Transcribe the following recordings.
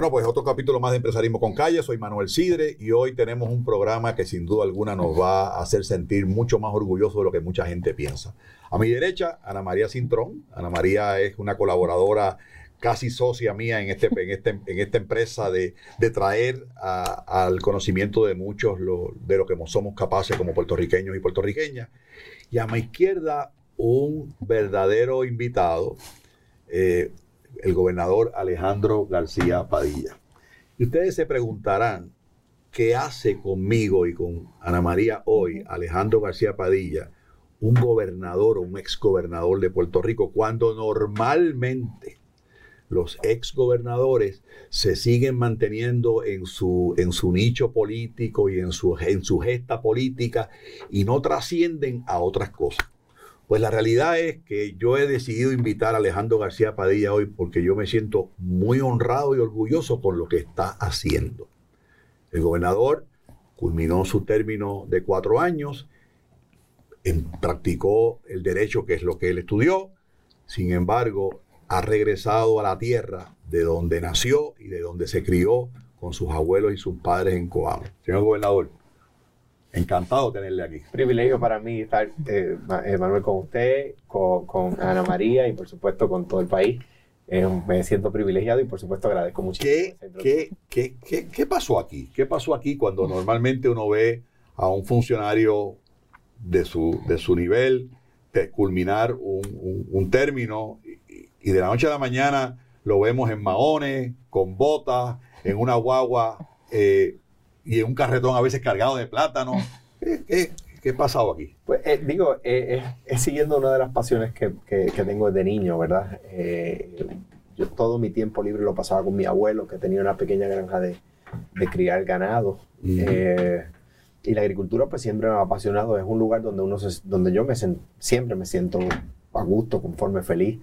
Bueno, pues otro capítulo más de Empresarismo con Calle. Soy Manuel Sidre y hoy tenemos un programa que sin duda alguna nos va a hacer sentir mucho más orgulloso de lo que mucha gente piensa. A mi derecha, Ana María Cintrón. Ana María es una colaboradora casi socia mía en, este, en, este, en esta empresa de, traer al conocimiento de muchos de lo que somos capaces como puertorriqueños y puertorriqueñas. Y a mi izquierda, un verdadero invitado, eh, el gobernador Alejandro García Padilla. Y ustedes se preguntarán, ¿qué hace conmigo y con Ana María hoy Alejandro García Padilla, un gobernador o un exgobernador de Puerto Rico, cuando normalmente los exgobernadores se siguen manteniendo en su, en su nicho político y en su, en su gesta política y no trascienden a otras cosas? Pues la realidad es que yo he decidido invitar a Alejandro García Padilla hoy porque yo me siento muy honrado y orgulloso con lo que está haciendo. El gobernador culminó su término de cuatro años, practicó el derecho que es lo que él estudió, sin embargo ha regresado a la tierra de donde nació y de donde se crió con sus abuelos y sus padres en Coamo. Señor gobernador, Encantado de tenerle aquí. Privilegio para mí estar, eh, eh, Manuel, con usted, con, Ana María y por supuesto con todo el país. me siento privilegiado y por supuesto agradezco muchísimo. ¿Qué, qué, qué, qué, pasó aquí? ¿Qué pasó aquí cuando normalmente uno ve a un funcionario de su, de su nivel culminar un, un, término y, y, de la noche a la mañana lo vemos en maones, con botas, en una guagua eh, y un carretón a veces cargado de plátano. ¿Qué, qué, ha pasado aquí? Pues eh, digo, eh, es siguiendo una de las pasiones que, que, tengo desde niño, ¿verdad? Eh, yo todo mi tiempo libre lo pasaba con mi abuelo, que tenía una pequeña granja de, de criar ganado. y la agricultura pues siempre me ha apasionado. Es un lugar donde, uno donde yo me siempre me siento a gusto, conforme, feliz.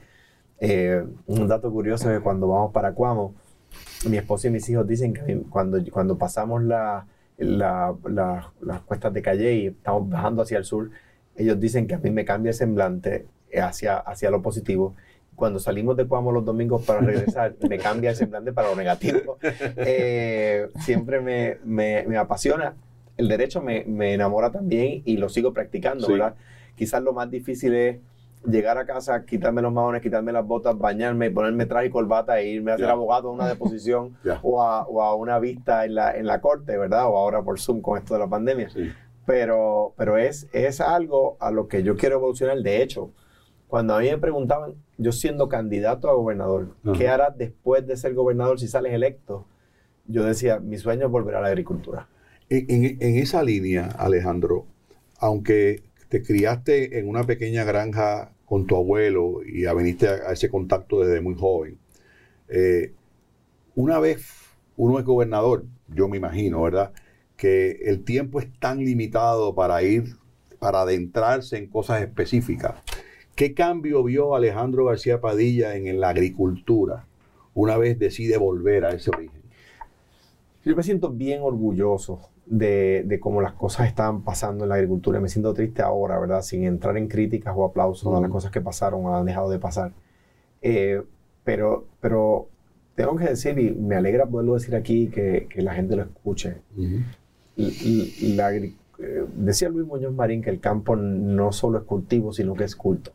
un dato curioso es que cuando vamos para Cuamo, mi esposa y mis hijos dicen que cuando, cuando pasamos la, las cuestas de Calle y estamos bajando hacia el sur, ellos dicen que a mí me cambia el semblante hacia, hacia lo positivo. Cuando salimos de Cuamo los domingos para regresar, me cambia el semblante para lo negativo. Eh, siempre me, me, apasiona. El derecho me, me, enamora también y lo sigo practicando, ¿verdad? Quizás lo más difícil es llegar a casa, quitarme los maones, quitarme las botas, bañarme, ponerme traje y corbata e irme a ser abogado a una deposición o, a, una vista en la, en la corte, ¿verdad? O ahora por Zoom con esto de la pandemia. Pero, pero es, es algo a lo que yo quiero evolucionar. De hecho, cuando a mí me preguntaban, yo siendo candidato a gobernador, ¿qué harás después de ser gobernador si sales electo? Yo decía, mi sueño es volver a la agricultura. En, en esa línea, Alejandro, aunque te criaste en una pequeña granja con tu abuelo y veniste a, ese contacto desde muy joven. Eh, una vez uno es gobernador, yo me imagino, ¿verdad? Que el tiempo es tan limitado para ir, para adentrarse en cosas específicas. ¿Qué cambio vio Alejandro García Padilla en, la agricultura una vez decide volver a ese origen? Yo me siento bien orgulloso de, cómo las cosas estaban pasando en la agricultura. Me siento triste ahora, ¿verdad? Sin entrar en críticas o aplausos a las cosas que pasaron o han dejado de pasar. Eh, pero, pero tengo que decir, y me alegra poderlo decir aquí, que, que la gente lo escuche. Eh, decía Luis Muñoz Marín que el campo no solo es cultivo, sino que es culto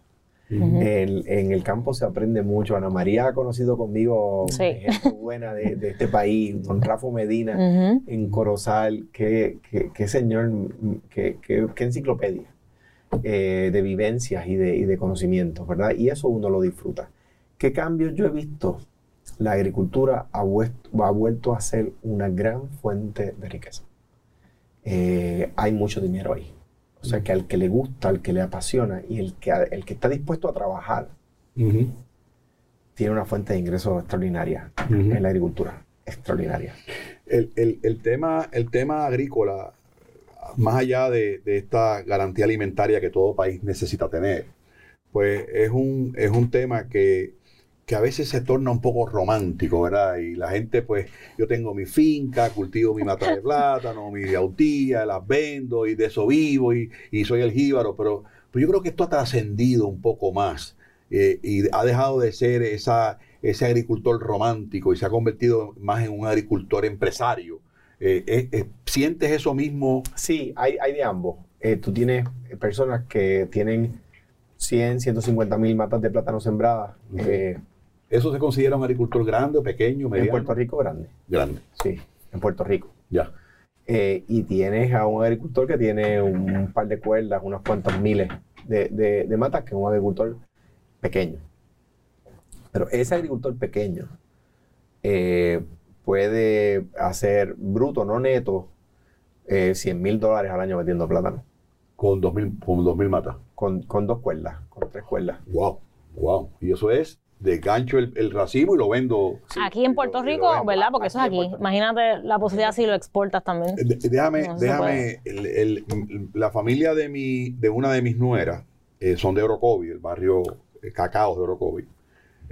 en, el campo se aprende mucho. Ana María ha conocido conmigo gente buena de, este país, don Rafa Medina en Corozal. Qué, señor, qué, enciclopedia eh, de vivencias y de, y conocimientos, ¿verdad? Y eso uno lo disfruta. ¿Qué cambios yo he visto? La agricultura ha, vuelto, a ser una gran fuente de riqueza. Eh, hay mucho dinero ahí o sea, que al que le gusta, al que le apasiona y el que, el que está dispuesto a trabajar, tiene una fuente de ingresos extraordinaria en la agricultura. Extraordinaria. El, tema, el tema agrícola, más allá de, esta garantía alimentaria que todo país necesita tener, pues es un, es un tema que que a veces se torna un poco romántico, ¿verdad? Y la gente, pues, yo tengo mi finca, cultivo mi mata de plátano, mi autía, las vendo y de eso vivo y, soy el jíbaro, pero, yo creo que esto ha trascendido un poco más eh, y ha dejado de ser esa, ese agricultor romántico y se ha convertido más en un agricultor empresario. Eh, eh, eh, ¿Sientes eso mismo? Sí, hay, hay de ambos. tú tienes personas que tienen 100, 150 mil matas de plátano sembradas. ¿Eso se considera un agricultor grande o pequeño, mediano? En Puerto Rico, grande. Grande. Sí, en Puerto Rico. Ya. y tienes a un agricultor que tiene un, par de cuerdas, unos cuantos miles de, de, de matas, que es un agricultor pequeño. Pero ese agricultor pequeño eh, puede hacer bruto, no neto, 100 eh, mil dólares al año metiendo plátano. Con 2 con mil matas. Con, con, dos cuerdas, con tres cuerdas. Wow, wow. Y eso es de gancho el, racimo y lo vendo. aquí en Puerto Rico, ¿verdad? Porque eso es aquí. Imagínate la posibilidad si lo exportas también. Eh, déjame, déjame, la familia de mi, de una de mis nueras son de Orocovi, el barrio Cacao de Orocovi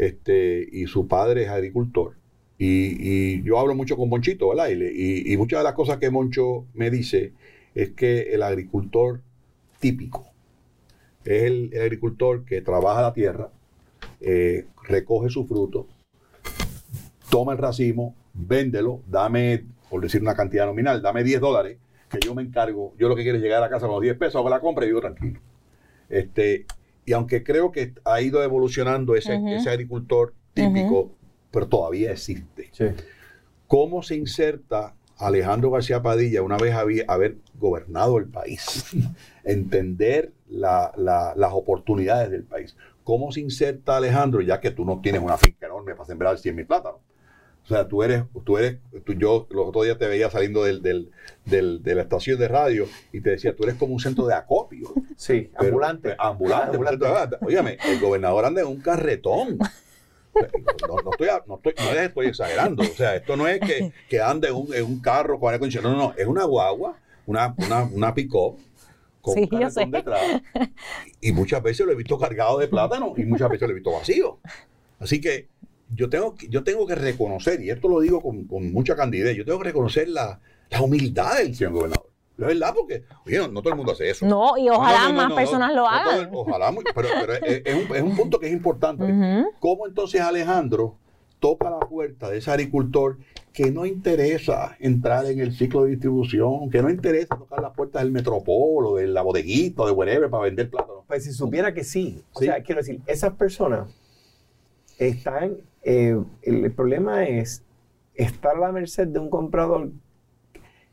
este, y su padre es agricultor. Y, yo hablo mucho con Monchito, ¿verdad? Y, y, muchas de las cosas que Moncho me dice es que el agricultor típico es el, agricultor que trabaja la tierra, eh, recoge su fruto, toma el racimo, véndelo, dame, por decir una cantidad nominal, dame 10 dólares, que yo me encargo, yo lo que quiero es llegar a casa con los 10 pesos, hago la compra y vivo tranquilo. Este, y aunque creo que ha ido evolucionando ese, agricultor típico, pero todavía existe. ¿Cómo se inserta Alejandro García Padilla una vez había, haber gobernado el país? Entender las oportunidades del país. ¿Cómo se inserta Alejandro, ya que tú no tienes una finca enorme para sembrar 100 mil plátanos? O sea, tú eres, tú eres, yo los otros días te veía saliendo del, de la estación de radio y te decía, tú eres como un centro de acopio. Sí, ambulante. ambulante. ambulante. Óyame, el gobernador anda en un carretón. No, estoy, no, estoy, no estoy exagerando. O sea, esto no es que, que ande en un, en un carro con No, no, no. Es una guagua, una, una, una pick-up con un carretón detrás. Y muchas veces lo he visto cargado de plátano y muchas veces lo he visto vacío. Así que yo tengo, yo tengo que reconocer, y esto lo digo con, mucha candidez, yo tengo que reconocer la, humildad del señor gobernador. Es verdad, porque, oye, no, todo el mundo hace eso. No, y ojalá más personas lo hagan. ojalá, pero, es, un, punto que es importante. ¿Cómo entonces Alejandro toca la puerta de ese agricultor que no interesa entrar en el ciclo de distribución, que no interesa tocar las puertas del Metropol o de la bodeguita de whatever para vender plátano? Pues si supiera que sí. O sea, quiero decir, esas personas están eh, el, problema es estar a la merced de un comprador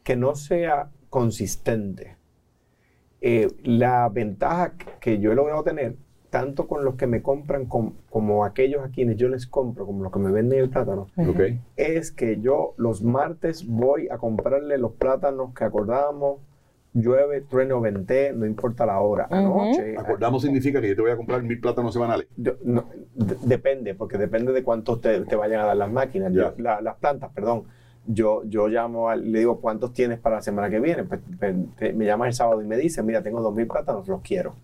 que no sea consistente. Eh, la ventaja que yo he logrado tener, tanto con los que me compran como aquellos a quienes yo les compro, como los que me venden el plátano, es que yo los martes voy a comprarle los plátanos que acordábamos llueve, trueno, venté, no importa la hora, anoche. Acordamos significa que yo te voy a comprar mil plátanos semanales. depende, porque depende de cuántos te, vayan a dar las máquinas, las plantas, perdón. Yo, yo llamo, le digo, ¿cuántos tienes para la semana que viene? Pues, pues me llamas el sábado y me dice, mira, tengo dos mil plátanos, los quiero.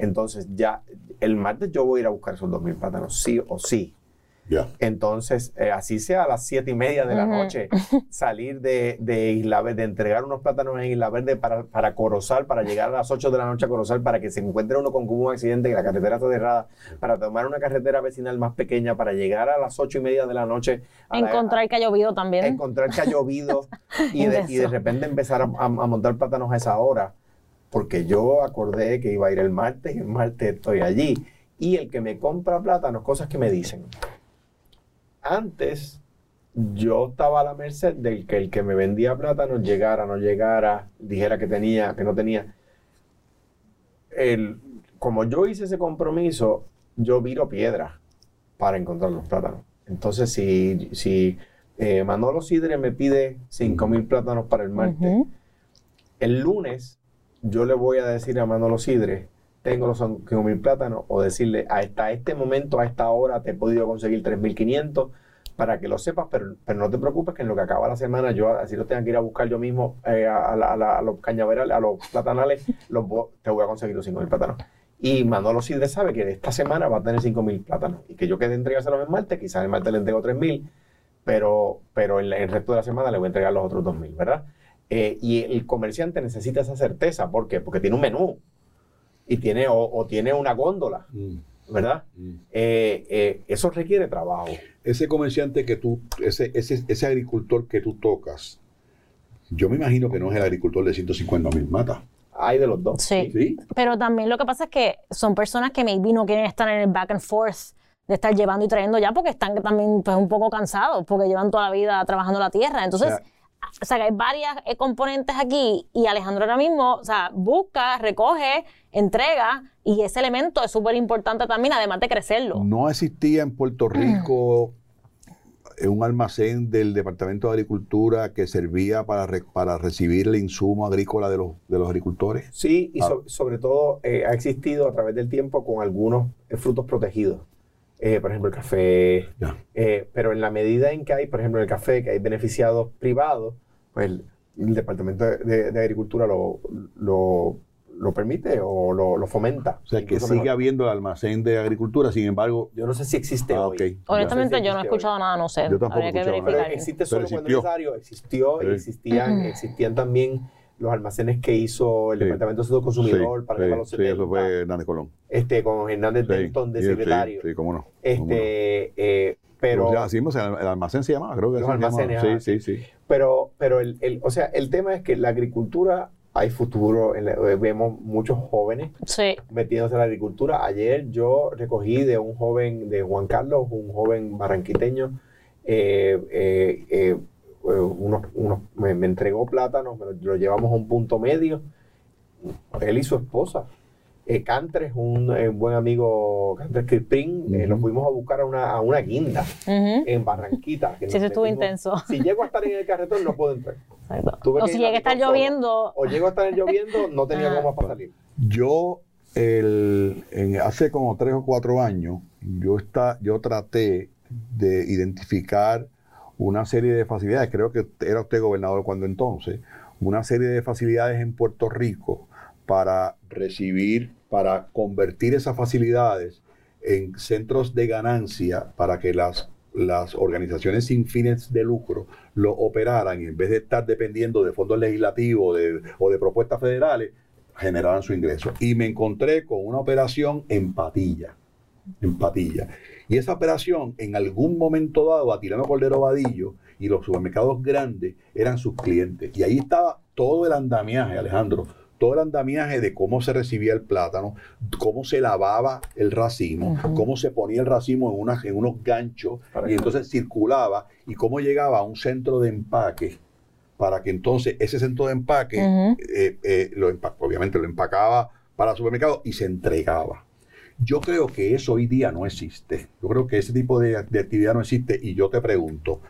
Entonces ya el martes yo voy a ir a buscar esos dos mil plátanos, sí o sí. Entonces, eh, así sea a las siete y media de la noche, salir de, de, Isla Verde, de entregar unos plátanos en Isla Verde para, para Corozal, para llegar a las 8 de la noche a Corozal, para que se encuentre uno con un accidente, que la carretera está cerrada, para tomar una carretera vecinal más pequeña, para llegar a las ocho y media de la noche. encontrar que ha llovido también. Encontrar que ha llovido y, de, y, de, repente empezar a, a montar plátanos a esa hora, porque yo acordé que iba a ir el martes y el martes estoy allí. Y el que me compra plátanos, cosas que me dicen antes yo estaba a la merced del que el que me vendía plátano llegara, no llegara, dijera que tenía, que no tenía. El, como yo hice ese compromiso, yo viro piedra para encontrar los plátanos. Entonces, si, si eh, Manolo Sidre me pide 5 mil plátanos para el martes, el lunes yo le voy a decir a Manolo Sidre, tengo los 5 mil plátanos, o decirle, hasta este momento, a esta hora, te he podido conseguir 3.500 para que lo sepas, pero, pero no te preocupes que en lo que acaba la semana, yo así lo tenga que ir a buscar yo mismo eh, a, los cañaverales, a los platanales, te voy a conseguir los 5 mil plátanos. Y Manolo Sidre sabe que esta semana va a tener 5 mil plátanos y que yo quede entregárselos en martes, quizás en martes le entrego 3 mil, pero, pero en el resto de la semana le voy a entregar los otros 2 mil, ¿verdad? Eh, y el comerciante necesita esa certeza, ¿por qué? Porque tiene un menú y tiene o, tiene una góndola. Mm. ¿verdad? Mm. Eh, eh, eso requiere trabajo. Ese comerciante que tú, ese, ese, ese agricultor que tú tocas, yo me imagino que no es el agricultor de 150 mil matas. Hay de los dos. Sí. ¿Sí? Pero también lo que pasa es que son personas que maybe no quieren estar en el back and forth de estar llevando y trayendo ya porque están también pues, un poco cansados porque llevan toda la vida trabajando la tierra. Entonces, O sea, o sea, que hay varias eh, componentes aquí y Alejandro ahora mismo, o sea, busca, recoge, entrega y ese elemento es súper importante también, además de crecerlo. No existía en Puerto Mm. Rico eh, un almacén del Departamento de Agricultura que servía para, re- para recibir el insumo agrícola de los, de los agricultores. Sí, y Ah. so- sobre todo eh, ha existido a través del tiempo con algunos eh, frutos protegidos. Eh, por ejemplo, el café. Eh, pero en la medida en que hay, por ejemplo, en el café, que hay beneficiados privados, pues el, el Departamento de, Agricultura lo, lo, lo permite o lo, lo fomenta. O sea, que sigue mejor. habiendo el almacén de agricultura, sin embargo, Yo no sé si existe Ah, hoy. Honestamente, No sé si yo no he hoy. escuchado nada, no sé. Yo tampoco Habría que. Pero verificar. existe solo Pero cuando necesario. Existió y Sí. existían, existían también los almacenes que hizo el Sí. Departamento de Salud Consumidor sí, para sí, que los sí, 70, eso fue Hernández Colón. este, con Hernández Sí, Denton de sí, secretario. Sí, sí, cómo no. cómo no. este, eh, pero, Ya, sí, o sea, el almacén se llamaba, creo que Los así se llamaba. almacenes, Sí, sí, sí. pero, pero el, el- o sea, el tema es que la agricultura hay futuro. en la- eh, vemos muchos jóvenes Sí. metiéndose en la agricultura. Ayer yo recogí de un joven, de Juan Carlos, un joven barranquiteño, eh, eh, eh, unos, unos- me, me entregó plátanos, me lo, lo llevamos a un punto medio, él y su esposa. Eh, Cantres, un eh, buen amigo, Cantres Crispín, eh, Ujú. lo fuimos a buscar a una, a una guinda en Barranquita. que Sí, nos eso estuvo metimos- intenso. Si llego a estar en el carretón, no puedo entrar. O si llega a estar lloviendo, O llego a estar lloviendo, no tenía Ah. goma para salir. Yo, el, en- hace como tres o cuatro años, yo, está, yo traté de identificar una serie de facilidades, creo que era usted gobernador cuando entonces, una serie de facilidades en Puerto Rico para recibir, para convertir esas facilidades en centros de ganancia para que las, las organizaciones sin fines de lucro lo operaran y en vez de estar dependiendo de fondos legislativos de- o de propuestas federales, generaran su ingreso. Y me encontré con una operación en Patilla. En Patilla. Y esa operación, en algún momento dado, Atilano Cordero Vadillo y los supermercados grandes eran sus clientes. Y ahí estaba todo el andamiaje, Alejandro, todo el andamiaje de cómo se recibía el plátano, cómo se lavaba el racimo, cómo se ponía el racimo en, unas- en unos ganchos Para y que- entonces circulaba y cómo llegaba a un centro de empaque para que entonces ese centro de empaque eh, eh, lo empa- obviamente lo empacaba para el supermercado y se entregaba. Yo creo que eso hoy día no existe. Yo creo que ese tipo de, de actividad no existe y yo te pregunto,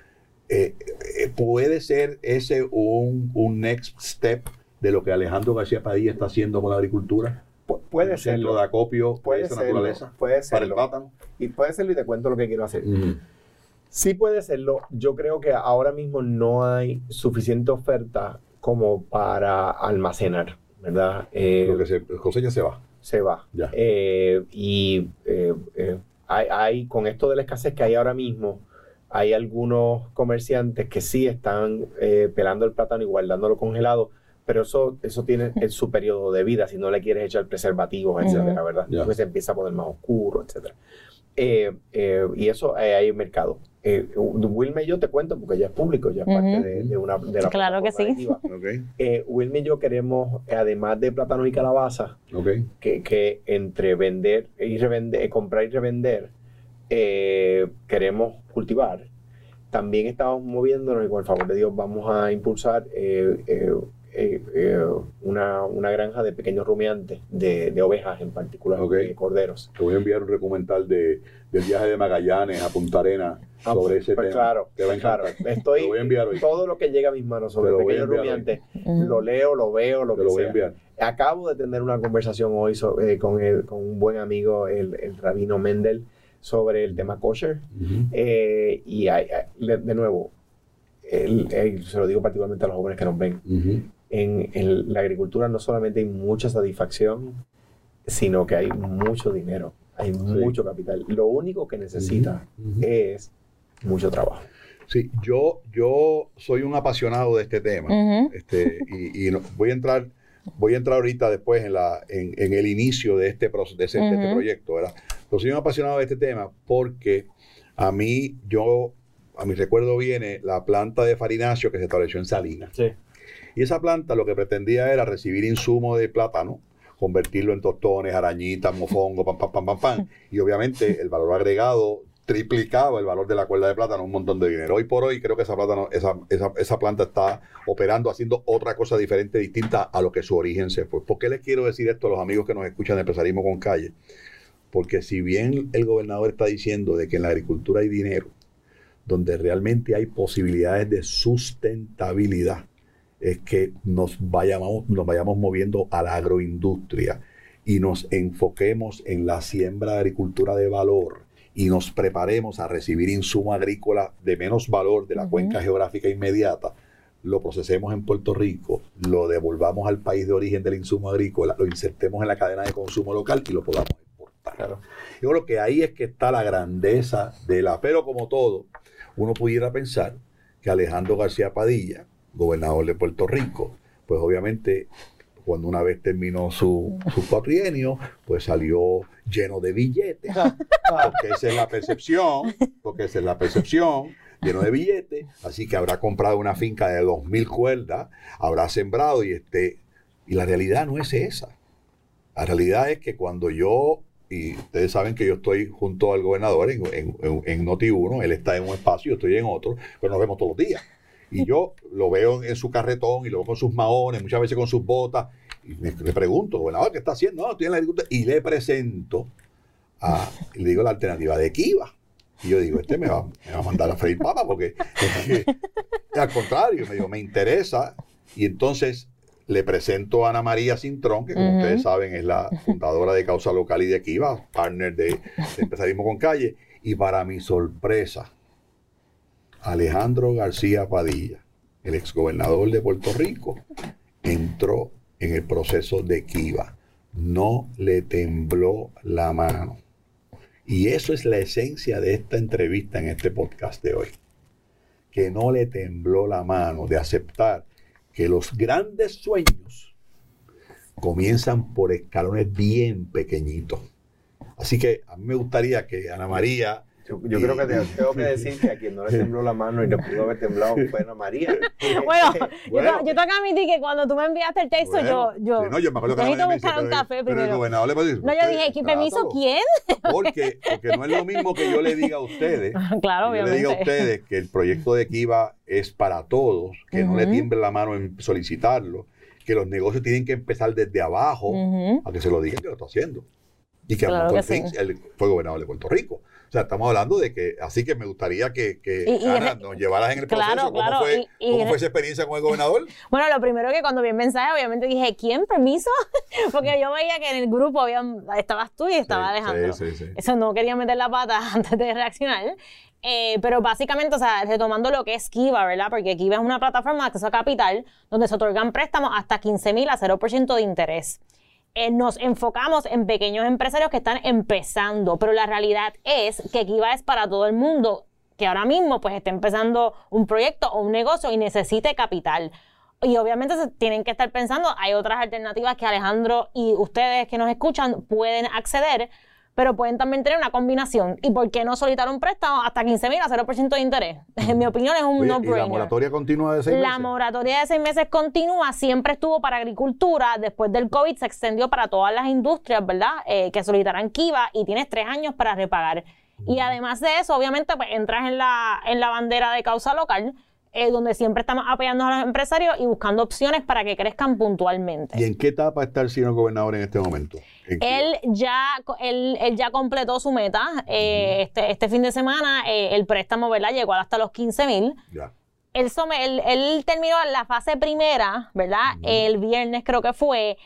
eh, eh, ¿puede ser ese un, un next step de lo que Alejandro García Padilla está haciendo con la agricultura? Pu- puede centro serlo. de acopio Puede serlo. naturaleza Puede para el serlo. plátano. Y puede serlo y te cuento lo que quiero hacer. Sí puede serlo. Yo creo que ahora mismo no hay suficiente oferta como para almacenar, ¿verdad? Eh, Lo que se cosecha se va. Se va. Ya. Eh, y eh, eh, hay, hay- con esto de la escasez que hay ahora mismo, hay algunos comerciantes que sí están eh, pelando el plátano y guardándolo congelado, pero eso, eso tiene el, su periodo de vida, si no le quieres echar preservativos, etcétera. ¿verdad? Ya. Porque se empieza a poner más oscuro, etcétera. Eh, eh, y eso eh, hay mercado. Eh, Wilme yo te cuento porque ya es público, ya es parte de, de una de la Claro que sí. Eh, Wilme y yo queremos, además de plátano y calabaza, que, que entre vender y revender, comprar y revender, eh, queremos cultivar. También estamos moviéndonos y con el favor de Dios vamos a impulsar eh, eh, una, una granja de pequeños rumiantes, de, de ovejas en particular, Ok. de corderos. Te voy a enviar un documental de, del viaje de Magallanes a Punta Arenas Ah, sobre pues, ese pues tema. claro, Te va a claro. Estoy, Te voy a enviar hoy. todo lo que llega a mis manos sobre pequeños hoy. rumiantes, lo leo, lo veo, lo Te que lo voy a enviar. Acabo de tener una conversación hoy eh, con, el- con un buen amigo, el, el rabino Mendel, sobre el tema kosher. Eh, y hay- hay- de, de nuevo, el- el- se lo digo particularmente a los jóvenes que nos ven. En, en la agricultura no solamente hay mucha satisfacción, sino que hay mucho dinero, hay mucho capital. Lo único que necesita Ujú. es mucho trabajo. Sí, yo, yo soy un apasionado de este tema. Ujú. Este, y y no- voy a entrar, voy a entrar ahorita después en, la, en, en el inicio de este, proce- de, ese- de este Ujú. proyecto, ¿verdad? Pero soy un apasionado de este tema porque a mí, yo, a mi recuerdo viene la planta de farinacio que se estableció en Salinas. Sí. Y esa planta lo que pretendía era recibir insumo de plátano, convertirlo en tostones, arañitas, mofongo, pam, pam, pam, pam, pam. Y obviamente el valor agregado triplicaba el valor de la cuerda de plátano, un montón de dinero. Hoy por hoy creo que esa, plátano, esa, esa, esa planta está operando, haciendo otra cosa diferente, distinta a lo que su origen se fue. ¿Por qué les quiero decir esto a los amigos que nos escuchan de Empresarismo con Calle? Porque si bien el gobernador está diciendo de que en la agricultura hay dinero, donde realmente hay posibilidades de sustentabilidad, es que nos vayamos, nos vayamos moviendo a la agroindustria y nos enfoquemos en la siembra de agricultura de valor y nos preparemos a recibir insumo agrícola de menos valor de la cuenca geográfica inmediata, lo procesemos en Puerto Rico, lo devolvamos al país de origen del insumo agrícola, lo insertemos en la cadena de consumo local y lo podamos exportar. Claro. Yo creo que ahí es que está la grandeza de la... Pero como todo, uno pudiera pensar que Alejandro García Padilla, gobernador de Puerto Rico, pues obviamente cuando una vez terminó su, su cuatrienio, pues salió lleno de billetes, porque esa es la percepción, porque esa es la percepción, lleno de billetes, así que habrá comprado una finca de 2.000 cuerdas, habrá sembrado y este... Y la realidad no es esa. La realidad es que cuando yo, y ustedes saben que yo estoy junto al gobernador en, en, en- en Noti1, él está en un espacio, yo estoy en otro, pero nos vemos todos los días. Y yo lo veo en, su carretón y lo veo con sus maones, muchas veces con sus botas, y me- le pregunto, gobernador, ¿qué está haciendo? No, estoy en la agricultura. Y le presento, a, y le digo la alternativa de Kiva. Y yo digo, este me va, me va a mandar a freír papa porque, al contrario, me digo, me interesa. Y entonces le presento a Ana María Cintrón, que como ustedes saben es la fundadora de Causa Local y de Kiva, partner de, de Empresarismo con Calle. Y para mi sorpresa, Alejandro García Padilla, el exgobernador de Puerto Rico, entró en el proceso de Kiva. No le tembló la mano. Y eso es la esencia de esta entrevista en este podcast de hoy. Que no le tembló la mano de aceptar que los grandes sueños comienzan por escalones bien pequeñitos. Así que a mí me gustaría que Ana María Yo, yo creo que te- tengo que decir que a quien no le tembló la mano y le pudo haber temblado fue Ana María. Bueno, Bueno. yo, te- yo tengo que admitir que cuando tú me enviaste el texto, Bueno, yo, yo, sí, no, yo me acuerdo que necesito buscar un pero- café pero el primero. gobernador le puede decir, No, yo "Usted, dije, ¿qué permiso trátalo". quién? Porque, porque no es lo mismo que yo le diga a ustedes, claro, que yo le diga a ustedes que el proyecto de Kiva es para todos, que no le tiemble la mano en solicitarlo, que los negocios tienen que empezar desde abajo, a que se lo digan que lo está haciendo. Y que Claro que sí. fue gobernador de Puerto Rico. O sea, estamos hablando de que, así que me gustaría que, que Y- y Ana, re- nos llevaras en el proceso. Claro, ¿Cómo, claro, fue, y- ¿Cómo fue esa experiencia con el gobernador? Bueno, lo primero que cuando vi el mensaje, obviamente dije, ¿quién? ¿Permiso? Porque yo veía que en el grupo había, estabas tú y estaba Sí, Alejandro. sí, sí, sí. Eso no quería meter la pata antes de reaccionar. Eh, pero básicamente, o sea, retomando lo que es Kiva, ¿verdad? Porque Kiva es una plataforma de acceso a capital donde se otorgan préstamos hasta 15 mil a 0% de interés. Eh, nos enfocamos en pequeños empresarios que están empezando, pero la realidad es que Kiva es para todo el mundo que ahora mismo pues esté empezando un proyecto o un negocio y necesite capital. Y obviamente se tienen que estar pensando, hay otras alternativas que Alejandro y ustedes que nos escuchan pueden acceder, pero pueden también tener una combinación. ¿Y por qué no solicitar un préstamo hasta 15 mil a 0% de interés? En mi opinión es un ¿Y la no-brainer. moratoria continua de seis La meses? moratoria de seis meses continúa, siempre estuvo para agricultura, después del COVID se extendió para todas las industrias, ¿verdad? Eh, que solicitarán Kiva y tienes tres años para repagar. Y además de eso, obviamente, pues entras en la, en la bandera de causa local, eh, donde siempre estamos apoyando a los empresarios y buscando opciones para que crezcan puntualmente. ¿Y en qué etapa está el señor gobernador en este momento? Él ya, él, él ya completó su meta. eh, este, este fin de semana eh, el préstamo ¿verdad? llegó hasta los 15 mil. Ya. Él, él, él terminó la fase primera, ¿verdad? El viernes creo que fue.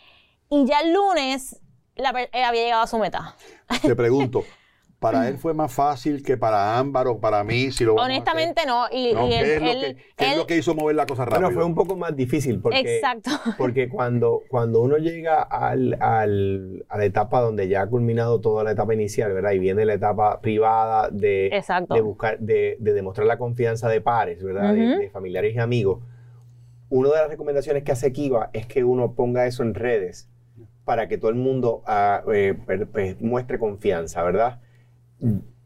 Y ya el lunes la había llegado a su meta. Te pregunto, ¿para él fue más fácil que para Ámbar o para mí? Si lo? Honestamente no. Y, No, y ¿qué él- es, lo él- que, qué es él- lo que hizo mover la cosa rápido? Bueno, fue un poco más difícil porque, Exacto. porque cuando, cuando uno llega al, al- a la etapa donde ya ha culminado toda la etapa inicial, ¿verdad? Y viene la etapa privada de, Exacto. de buscar, de, de demostrar la confianza de pares, ¿verdad? De- familiares y amigos. Una de las recomendaciones que hace Kiva es que uno ponga eso en redes para que todo el mundo ah, eh, pues, muestre confianza, ¿verdad?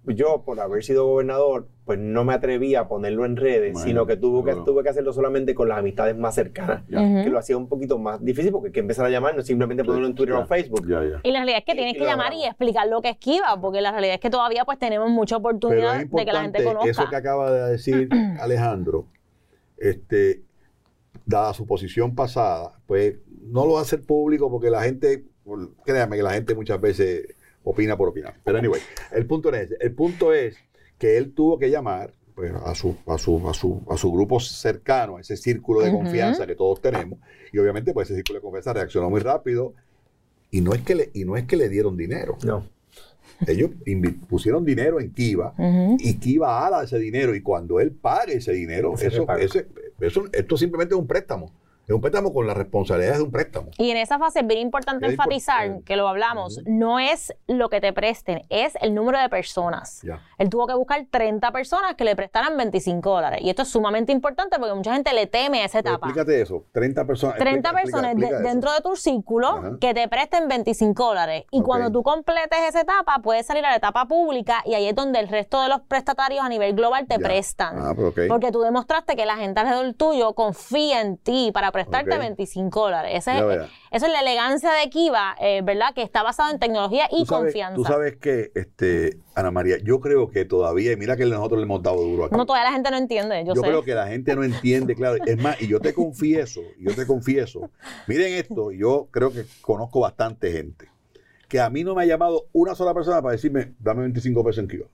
Yo, por haber sido gobernador, pues no me atreví a ponerlo en redes, Bueno, sino que, tuve que claro. tuve que hacerlo solamente con las amistades más cercanas, que lo hacía un poquito más difícil porque hay que empezar a llamar, no simplemente ponerlo en Twitter Ya, o Facebook. Ya, ya. Y la realidad es que Y- tienes y que llamar y explicar lo que esquiva, porque la realidad es que todavía pues tenemos mucha Pero oportunidad es de que la gente conozca. eso que acaba de decir Alejandro, este, dada su posición pasada, pues no lo va a hacer público porque la gente, créame que la gente muchas veces opina por opinar. Pero anyway, el punto es ese. El punto es que él tuvo que llamar pues, a, su, a, su, a, su, a su grupo cercano, a ese círculo de confianza que todos tenemos. Y obviamente, pues ese círculo de confianza reaccionó muy rápido. Y no es que le, y no es que le dieron dinero. No. Ellos pusieron dinero en Kiva y Kiva ala ese dinero y cuando él pague ese dinero, eso, ese- eso- esto simplemente es un préstamo. Es un préstamo con las responsabilidades de un préstamo. Y en esa fase es bien importante Es enfatizar, importante. que lo hablamos, no es lo que te presten, es el número de personas. Él tuvo que buscar 30 personas que le prestaran 25 dólares. Y esto es sumamente importante porque mucha gente le teme a esa Pero etapa. explícate eso, 30 personas. 30 explica- personas explica- explica dentro de tu círculo que te presten 25 dólares. Y cuando tú completes esa etapa, puedes salir a la etapa pública y ahí es donde el resto de los prestatarios a nivel global te prestan. Ah, pero ok. Porque tú demostraste que la gente alrededor tuyo confía en ti para prestarte Ok. 25 dólares. Ese Ya es- la elegancia de Kiva, eh, ¿verdad? Que está basado en tecnología y Tú sabes, confianza. tú sabes que, este, Ana María, yo creo que todavía, y mira que nosotros le hemos dado duro aquí. No, todavía la gente no entiende, yo, yo sé. creo que la gente no entiende, claro. Es más, y yo te confieso, yo te confieso, miren esto, yo creo que conozco bastante gente, que a mí no me ha llamado una sola persona para decirme, dame 25 pesos en Kiva.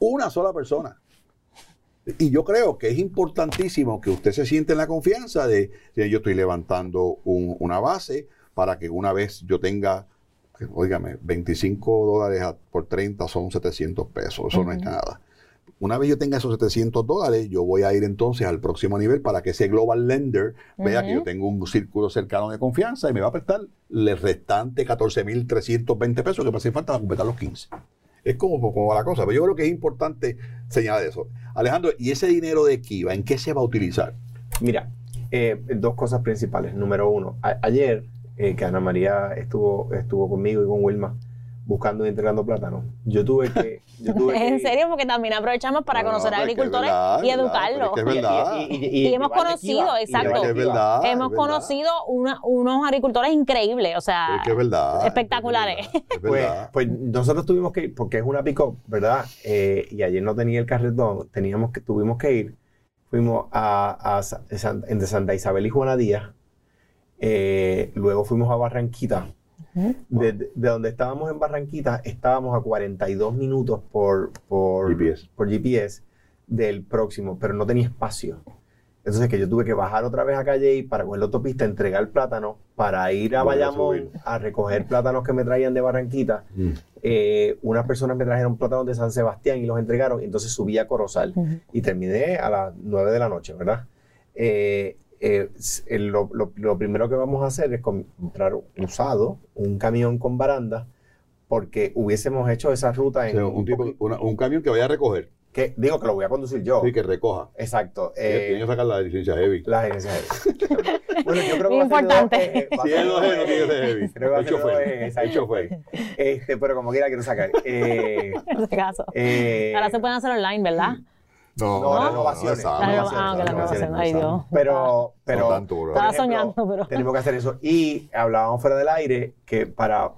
Una sola persona. Y yo creo que es importantísimo que usted se siente en la confianza de, de yo estoy levantando un- una base para que una vez yo tenga, oígame, 25 dólares por 30 son 700 pesos, eso no es nada. Una vez yo tenga esos 700 dólares, yo voy a ir entonces al próximo nivel para que ese global lender vea que yo tengo un círculo cercano de confianza y me va a prestar el restante 14.320 pesos que me hace falta para completar los 15. Es como, como la cosa, pero yo creo que es importante señalar eso. Alejandro, ¿y ese dinero de Kiva, en qué se va a utilizar? Mira, eh, dos cosas principales. Número uno, ayer eh, que Ana María estuvo, estuvo conmigo y con Wilma buscando y entregando plátanos, yo tuve que... Yo tuve que en serio, porque también aprovechamos para No, no, conocer a agricultores verdad, y educarlos. es que es verdad. Y hemos conocido, Kiva, exacto. Es verdad. Hemos es verdad. conocido una- unos agricultores increíbles, o sea, Es que es verdad. espectaculares. Es verdad, es Pues, verdad. pues nosotros tuvimos que ir, porque es una pick-up, ¿verdad? Eh, y ayer no tenía el carretón, teníamos que, tuvimos que ir. Fuimos a, a San- entre Santa Isabel y Juana Díaz. Eh, luego fuimos a Barranquita. De, de donde estábamos en Barranquita, estábamos a 42 minutos por, por, GPS. por GPS del próximo, pero no tenía espacio. Entonces que yo tuve que bajar otra vez a Calle para coger la autopista, entregar plátano para ir a Bayamón a recoger plátanos que me traían de Barranquita. Mm. Eh, unas personas me trajeron plátanos de San Sebastián y los entregaron, y entonces subí a Corozal y terminé a las 9 de la noche, ¿verdad? Eh, eh, eh, lo, lo- lo primero que vamos a hacer es comprar usado, un camión con baranda, porque hubiésemos hecho esa ruta O en sea, un, tipo, una- un camión que vaya a recoger, que digo que lo voy a conducir yo. sí, que recoja. Exacto. Eh, Tiene Eh, que sacar la licencia heavy. la agencia de- Bueno, yo creo que va ser de importante. dos ejes, va a Si es dos G, no tiene que ser heavy. Creo que El chofer. El chofer. Este, pero como quiera quiero sacar. Eh, En ese caso. eh, Ahora se pueden hacer online, ¿verdad? No, No, renovaciones. no, ah, no, renovaciones. esa, Ay, esa. Dios. pero, pero tanto, Estaba ejemplo, soñando, pero- tenemos que hacer eso. Y hablábamos fuera del aire que para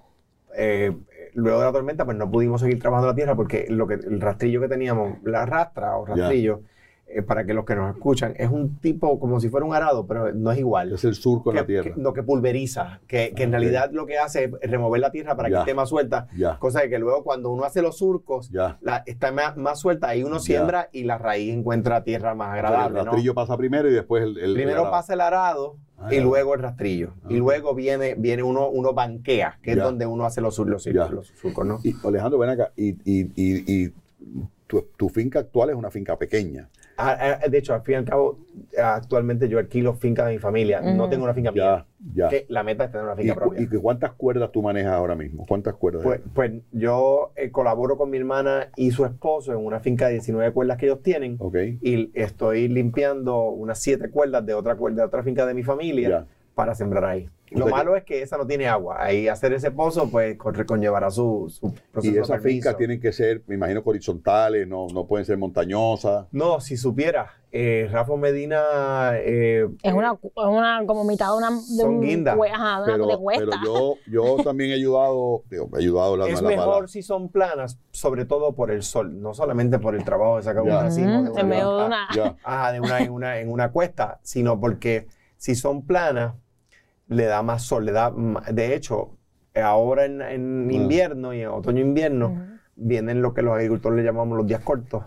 eh, luego de la tormenta, pues no pudimos seguir trabajando la tierra porque lo que el rastrillo que teníamos, la rastra o rastrillo, eh, para que los que nos escuchan, es un tipo como si fuera un arado, pero no es igual. Es el surco en que, la tierra. que- no, que pulveriza, que, que en realidad lo que hace es remover la tierra para Ya. que esté más suelta, Ya, cosa de que luego cuando uno hace los surcos, ya. la, está más, más suelta, ahí uno siembra y la raíz encuentra tierra más agradable. el ¿no? rastrillo pasa primero y después el. el- Primero el- pasa el arado Ah, y luego el rastrillo. Ah, y luego viene, viene uno, uno banquea, que es donde uno hace los, sur- los, los surcos, ¿no? Y Alejandro, ven acá. Y, y, y, y tu, tu finca actual es una finca pequeña. Ah, ah, de hecho, al fin y al cabo, actualmente yo alquilo finca de mi familia. No tengo una finca mía. Ya, la meta es tener una ¿Y, finca propia. y cuántas cuerdas tú manejas ahora mismo? ¿Cuántas cuerdas? Pues, pues yo eh, colaboro con mi hermana y su esposo en una finca de 19 cuerdas que ellos tienen. Y estoy limpiando unas 7 cuerdas de otra cuerda, de otra finca de mi familia. Ya. Para sembrar ahí. O Lo sea malo es que esa no tiene agua. Ahí hacer ese pozo, pues con- conllevará su, su proceso Y esas fincas tienen que ser, me imagino, horizontales, no, no pueden ser montañosas. No, si supiera, eh, Rafa Medina eh, Es una, es una como mitad de una de Son un guindas, cue- ajá, de, una- Pero, pero yo, yo también he ayudado, digo, he ayudado la, es la- mejor si son planas, sobre todo por el sol, no solamente por el trabajo de sacar un racimo de Ujú, en medio de ah, una. Ya, ajá, de una, en, una, en una cuesta, sino porque si son planas, le da más sol, le da, de hecho, ahora en, en Ah. invierno y en otoño-invierno vienen lo que los agricultores le llamamos los días cortos,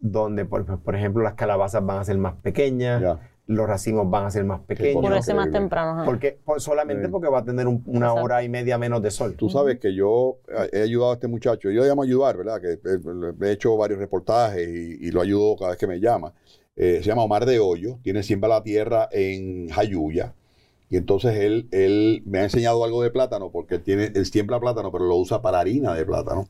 donde, por, por ejemplo, las calabazas van a ser más pequeñas, los racimos van a ser más pequeños. Por ese más temprano. Porque, solamente Sí. porque va a tener un- una Exacto. hora y media menos de sol. Tú sabes que yo he ayudado a este muchacho, yo le llamo ayudar, ¿verdad? Que eh, he hecho varios reportajes y, y lo ayudo cada vez que me llama. Eh, se llama Omar de Hoyo, tiene Siembra la Tierra en Jayuya. Y entonces él, él me ha enseñado algo de plátano, porque él, tiene, él siembra plátano, pero lo usa para harina de plátano.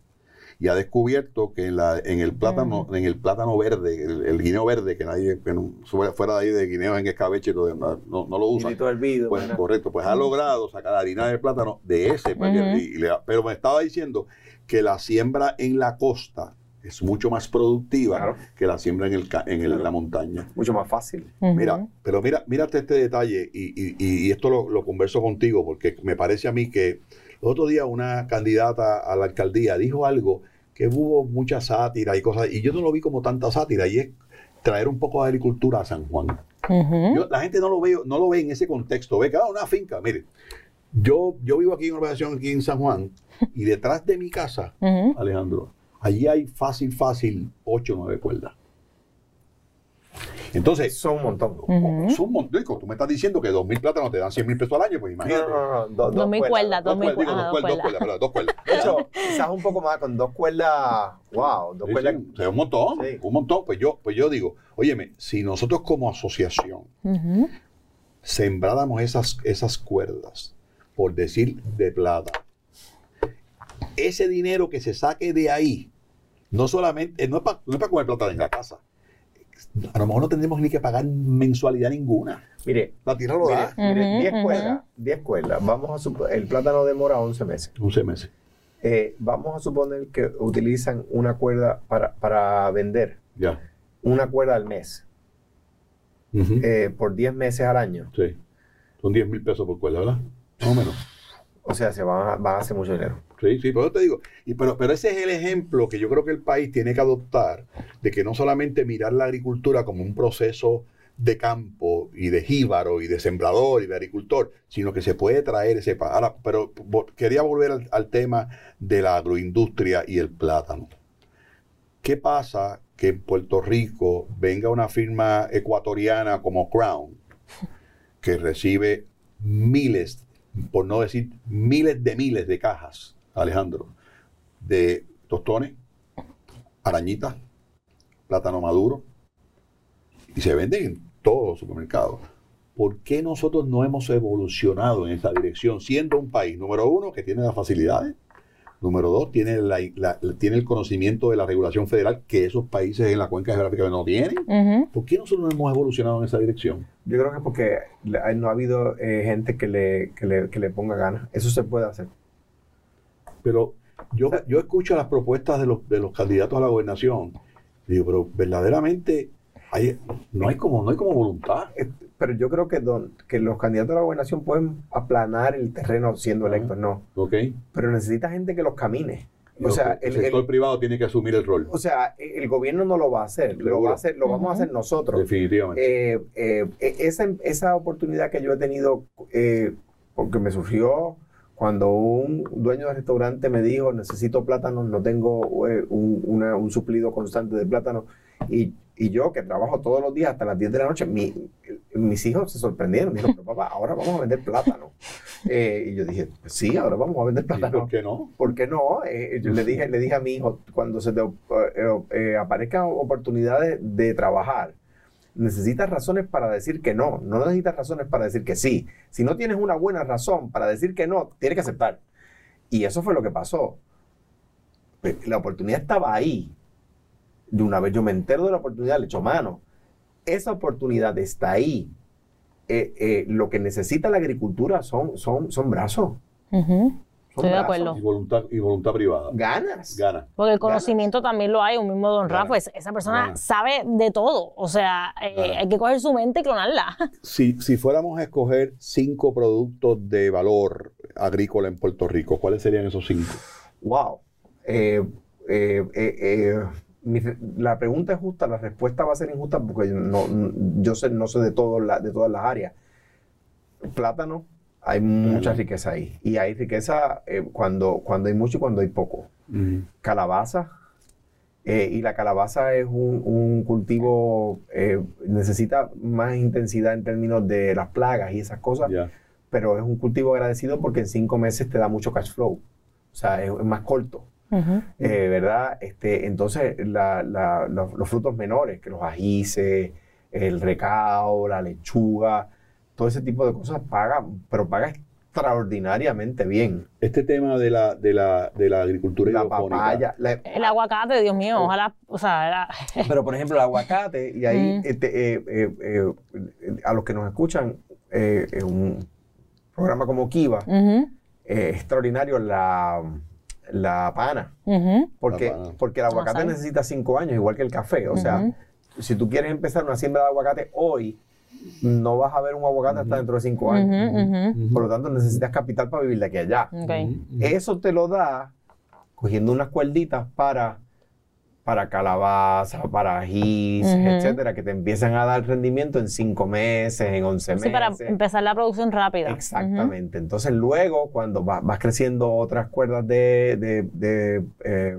Y ha descubierto que en, la, en el plátano, en el plátano verde, el, el guineo verde, que nadie, que no- fuera de ahí de guineos en escabeche, no, no, no lo hervido, Pues correcto, pues ha logrado sacar harina de plátano de ese, y le- pero me estaba diciendo que la siembra en la costa es mucho más productiva Claro. que la siembra en, el, en el- Claro. la montaña. Mucho más fácil. Mira, pero mira, mírate este detalle y, y- esto lo, lo converso contigo porque me parece a mí que el otro día una candidata a la alcaldía dijo algo que hubo mucha sátira y cosas, y yo no lo vi como tanta sátira, y es traer un poco de agricultura a San Juan. Yo- la gente no lo ve, no lo ve en ese contexto. Ve que ah, una finca. Mire, yo, yo vivo aquí en una organización aquí en San Juan y detrás de mi casa. Alejandro, allí hay fácil, fácil, 8 o 9 cuerdas. Entonces, Son un montón. Son un montón. Digo, Tú me estás diciendo que 2 mil plátanos te dan 100 mil pesos al año, pues imagínate. no, no, no, do- Dos mil cuerdas, Dos dos mil cuerdas, dos cuerdas, dos cuerdas. cuerdas, perdón, dos cuerdas. De hecho, quizás un poco más, con dos cuerdas, wow, dos Sí, cuerdas. sí, o sea, un montón, Sí. un montón. Pues yo, pues yo digo, óyeme, si nosotros como asociación sembráramos esas, esas cuerdas, por decir de plata, ese dinero que se saque de ahí, no solamente, eh, no es para no es para comer plata en la casa. A lo mejor no tendremos ni que pagar mensualidad ninguna. Mire, La tierra lo mire, da. mire, Ujú, 10 ujú. cuerdas, 10 cuerdas. Vamos a supo- el plátano demora 11 meses. 11 meses. Eh, vamos a suponer que utilizan una cuerda para, para vender, Ya. una cuerda al mes, eh, por 10 meses al año. Sí. Son 10 mil pesos por cuerda, ¿verdad? Más o menos. O sea, se van a, van a hacer mucho dinero. Sí, sí, pero yo te digo, pero, ese es el ejemplo que yo creo que el país tiene que adoptar, de que no solamente mirar la agricultura como un proceso de campo y de jíbaro y de sembrador y de agricultor, sino que se puede traer ese... Ahora, pero quería volver al tema de la agroindustria y el plátano. ¿Qué pasa que en Puerto Rico venga una firma ecuatoriana como Crown, que recibe miles, por no decir miles de miles de cajas, Alejandro, de tostones, arañitas, plátano maduro, y se venden en todos los supermercados. ¿Por qué nosotros no hemos evolucionado en esta dirección, siendo un país, número uno, que tiene las facilidades, número dos, tiene, la- la- tiene el conocimiento de la regulación federal que esos países en la cuenca geográfica no tienen? ¿Por qué nosotros no hemos evolucionado en esa dirección? Yo creo que porque no ha habido eh, gente que le, que, le, que le ponga ganas. Eso se puede hacer. Pero yo, yo escucho las propuestas de los, de los candidatos a la gobernación. Digo, pero verdaderamente hay, no, hay como, no hay como voluntad. Eh, Pero yo creo que, don- que los candidatos a la gobernación pueden aplanar el terreno siendo Ajá. electos, no. ¿Ok? Pero necesita gente que los camine. O sea, el, el, sector el- privado tiene que asumir el rol. o sea, el gobierno no lo va a hacer, lo, va a hacer, lo vamos a hacer nosotros. Definitivamente. Eh, eh, e- esa, esa oportunidad que yo he tenido, eh, porque me surgió cuando un dueño de restaurante me dijo, necesito plátanos, no tengo eh, un, una- un suplido constante de plátanos, y, y yo que trabajo todos los días hasta las 10 de la noche, mi- mis hijos se sorprendieron, dijeron, pero papá, ahora vamos a vender plátano. Eh, y yo dije, sí, ahora vamos a vender ¿Y plátano. ¿Por qué no? ¿Por qué no? Eh, yo le dije, le dije a mi hijo, cuando se te eh, eh, aparezcan oportunidades de trabajar, necesitas razones para decir que no, no necesitas razones para decir que sí. Si no tienes una buena razón para decir que no, tienes que aceptar. Y eso fue lo que pasó. La oportunidad estaba ahí. De una vez yo me entero de la oportunidad, le echo mano. Esa oportunidad está ahí. eh, eh, lo que necesita la agricultura son, son, son brazos. Son Estoy de acuerdo. Y voluntad, y voluntad privada. Ganas. Gana. Porque el conocimiento también lo hay, un mismo Don. Rafa, es- esa persona Claro. sabe de todo. O sea, eh, hay que coger su mente y clonarla. Si, si fuéramos a escoger cinco productos de valor agrícola en Puerto Rico, ¿cuáles serían esos cinco? Wow. Eh, eh, eh, eh, mi la pregunta es justa, la respuesta va a ser injusta porque yo no, yo sé, no sé de, todo la- de todas las áreas. Plátano, hay mucha riqueza ahí. Y hay riqueza eh, cuando, cuando hay mucho y cuando hay poco. Calabaza. eh, y la calabaza es un, un cultivo, eh, necesita más intensidad en términos de las plagas y esas cosas pero es un cultivo agradecido porque en cinco meses te da mucho cash flow. O sea, es, es más corto, eh, ¿verdad? Este, entonces, la- la- los, los frutos menores, que los ajíes, el recao, la lechuga, todo ese tipo de cosas paga, pero paga extraordinariamente bien. Este tema de la, de la, de la agricultura La hidropónica, papaya, la- El aguacate, Dios mío, ojalá, o sea, pero por ejemplo el aguacate, y ahí Mm. este, eh, eh, eh, a los que nos escuchan, eh, en un programa como Kiva, eh, extraordinario la, la pana. Porque, La pana. porque el aguacate necesita cinco años, igual que el café. O sea, si tú quieres empezar una siembra de aguacate hoy, no vas a ver un aguacate hasta dentro de cinco años. Por lo tanto, necesitas capital para vivir de aquí a allá. Eso te lo da cogiendo unas cuerditas para, para calabaza, para Ujú. etcétera, que te empiezan a dar rendimiento en cinco meses, en once Sí, para meses. empezar la producción rápida. Exactamente. Entonces luego, cuando va- vas creciendo otras cuerdas de, de- de, eh,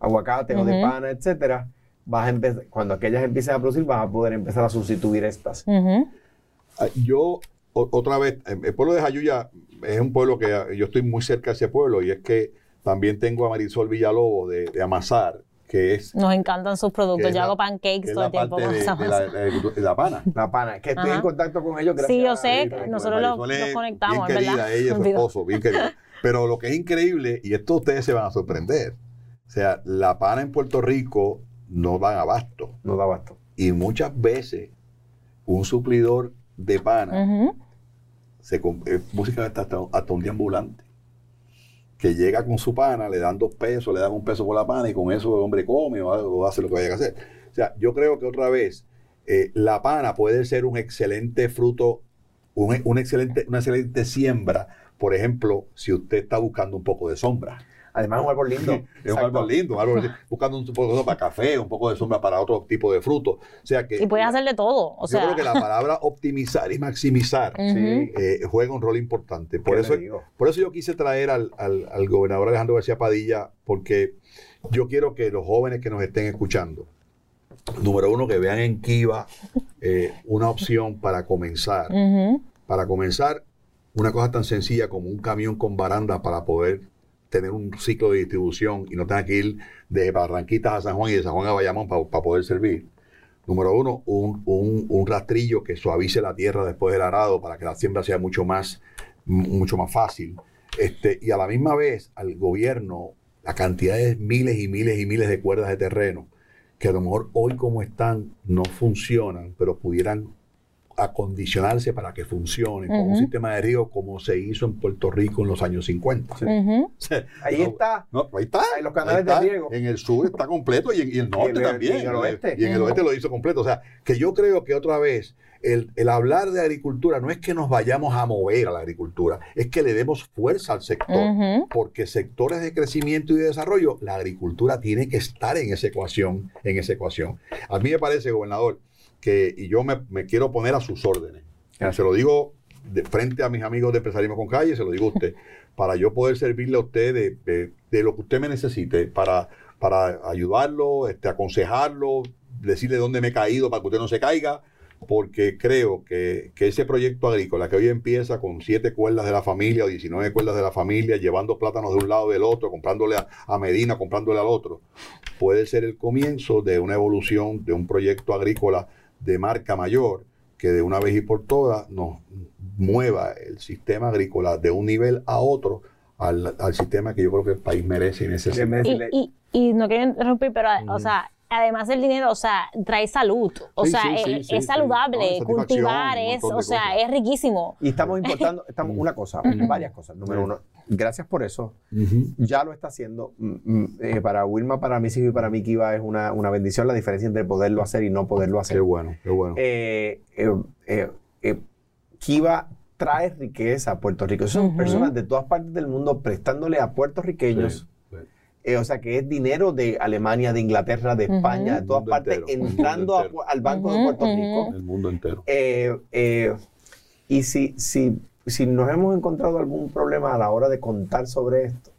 aguacate o de pana, etcétera, vas a empezar, cuando aquellas empiecen a producir, vas a poder empezar a sustituir estas. Ah, Yo, o- otra vez, el pueblo de Jayuya es un pueblo que ah, yo estoy muy cerca de ese pueblo y es que también tengo a Marisol Villalobos de, de Amasar, que es, Nos encantan sus productos. Yo la- hago pancakes es todo el tiempo con de, de la, de la pana. La pana, que estoy Ajá. en contacto con ellos gracias Sí, yo sé, a- que a- nosotros lo- Marisol es conectamos, bien es verdad. querida, ella y su esposo, bien querida. Pero lo que es increíble, y esto ustedes se van a sorprender, o sea, la pana en Puerto Rico no dan abasto. No da abasto. Y muchas veces un suplidor de pana se eh, básicamente hasta, hasta un deambulante que llega con su pana, le dan dos pesos, le dan un peso por la pana y con eso el hombre come o, hace- o hace lo que vaya a hacer. O sea, yo creo que otra vez eh, la pana puede ser un excelente fruto, un, un excelente, una excelente siembra, por ejemplo, si usted está buscando un poco de sombra. Además es un árbol lindo. Es un árbol lindo, un árbol buscando un poco de sombra para café, un poco de sombra para otro tipo de fruto. O sea que Y puedes hacer de todo. O yo sea, creo que la palabra optimizar y maximizar eh, juega un rol importante. Por ¿Qué eso, por eso yo quise traer al, al- al gobernador Alejandro García Padilla, porque yo quiero que los jóvenes que nos estén escuchando, número uno, que vean en Kiva eh, una opción para comenzar. Para comenzar, una cosa tan sencilla como un camión con baranda para poder tener un ciclo de distribución y no tenga que ir de Barranquitas a San Juan y de San Juan a Bayamón para, para poder servir. Número uno, un, un- un rastrillo que suavice la tierra después del arado para que la siembra sea mucho más, mucho más fácil. Este, y a la misma vez al gobierno la cantidad de miles y miles y miles de cuerdas de terreno que a lo mejor hoy como están no funcionan, pero pudieran acondicionarse para que funcionen con un sistema de río como se hizo en Puerto Rico en los años 50. Ujú. Ahí No, está. no, ahí está. Ahí los canales ahí está. de riego. En el sur está completo y en, y el norte Y en el- también. y en el oeste. Y en el oeste lo hizo completo. O sea, que yo creo que otra vez el, el hablar de agricultura no es que nos vayamos a mover a la agricultura, es que le demos fuerza al sector. Porque sectores de crecimiento y de desarrollo, la agricultura tiene que estar en esa ecuación, en esa ecuación. A mí me parece, gobernador, que, y yo me, me quiero poner a sus órdenes. Gracias. Se lo digo de frente a mis amigos de Empresarismo con Calle, se lo digo a usted, para yo poder servirle a usted de, de- de lo que usted me necesite, para, para ayudarlo, este, aconsejarlo, decirle dónde me he caído para que usted no se caiga, porque creo que, que ese proyecto agrícola que hoy empieza con siete cuerdas de la familia o 19 cuerdas de la familia, llevando plátanos de un lado y del otro, comprándole a, a Medina, comprándole al otro, puede ser el comienzo de una evolución de un proyecto agrícola de marca mayor que de una vez y por todas nos mueva el sistema agrícola de un nivel a otro al, al sistema que yo creo que el país merece y necesita. Y, y, y no quiero interrumpir, pero, o sea, además del dinero, o sea, trae salud. O Sí, sea, sí, es, sí, es sí, sí. saludable, No, cultivar, es, o sea, cosas. es riquísimo. Y estamos importando, estamos, una cosa, varias cosas. Número uno, gracias por eso. Ya lo está haciendo. Mm, mm, eh, para Wilma, para hijos y para mí, Kiva es una, una bendición la diferencia entre poderlo hacer y no poderlo hacer. Qué bueno, qué bueno. Eh, eh, eh, eh, Kiva trae riqueza a Puerto Rico. Son personas de todas partes del mundo prestándole a puertorriqueños. Sí, sí. Eh, o sea, que es dinero de Alemania, de Inglaterra, de. España, de todas partes, entero, entrando a- al Banco de Puerto. Rico. El mundo entero. Eh, eh, y si, si, si nos hemos encontrado algún problema a la hora de contar sobre esto,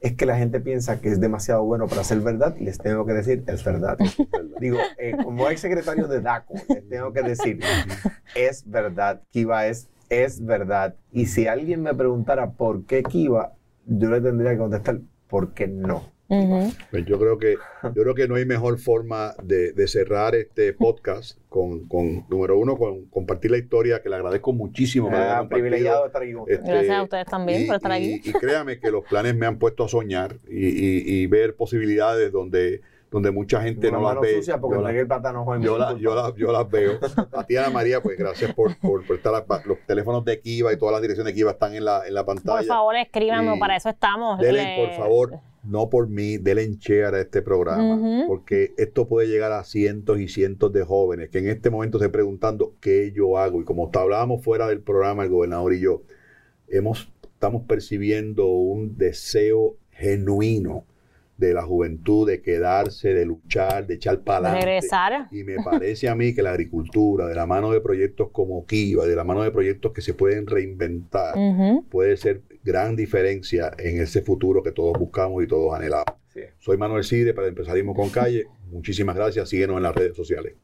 es que la gente piensa que es demasiado bueno para ser verdad y les tengo que decir, es verdad. Digo, eh, como ex secretario de DACO, les tengo que decir, es verdad, Kiva es, es verdad. Y si alguien me preguntara por qué Kiva, yo le tendría que contestar, ¿por qué Pues yo creo que yo creo que no hay mejor forma de, de cerrar este podcast con, con, número uno, con compartir la historia, que le agradezco muchísimo. Ah, privilegiado de estar aquí con ustedes. Este, Gracias a ustedes también y, por estar y- aquí. y créame que los planes me han puesto a soñar y, y- y ver posibilidades donde, donde mucha gente no las ve. sucia porque Yo la- entregué el plátano joven. yo, la- yo, la- yo las veo. A ti, Ana María, pues gracias por, por, por estar. a- Los teléfonos de Kiva y todas las direcciones de Kiva están en la, en la pantalla. Por favor, escríbanos, Y para eso estamos. Denle, Le- por favor, no por mí, denle en share a este programa, porque esto puede llegar a cientos y cientos de jóvenes que en este momento se preguntando qué yo hago. Y como hablábamos fuera del programa, el gobernador y yo, hemos, estamos percibiendo un deseo genuino de la juventud de quedarse, de luchar, de echar para regresar. Y me parece a mí que la agricultura, de la mano de proyectos como Kiva, de la mano de proyectos que se pueden reinventar, puede ser gran diferencia en ese futuro que todos buscamos y todos anhelamos. Sí. Soy Manuel Cide para Empresarismo con Calle. Muchísimas gracias. Síguenos en las redes sociales.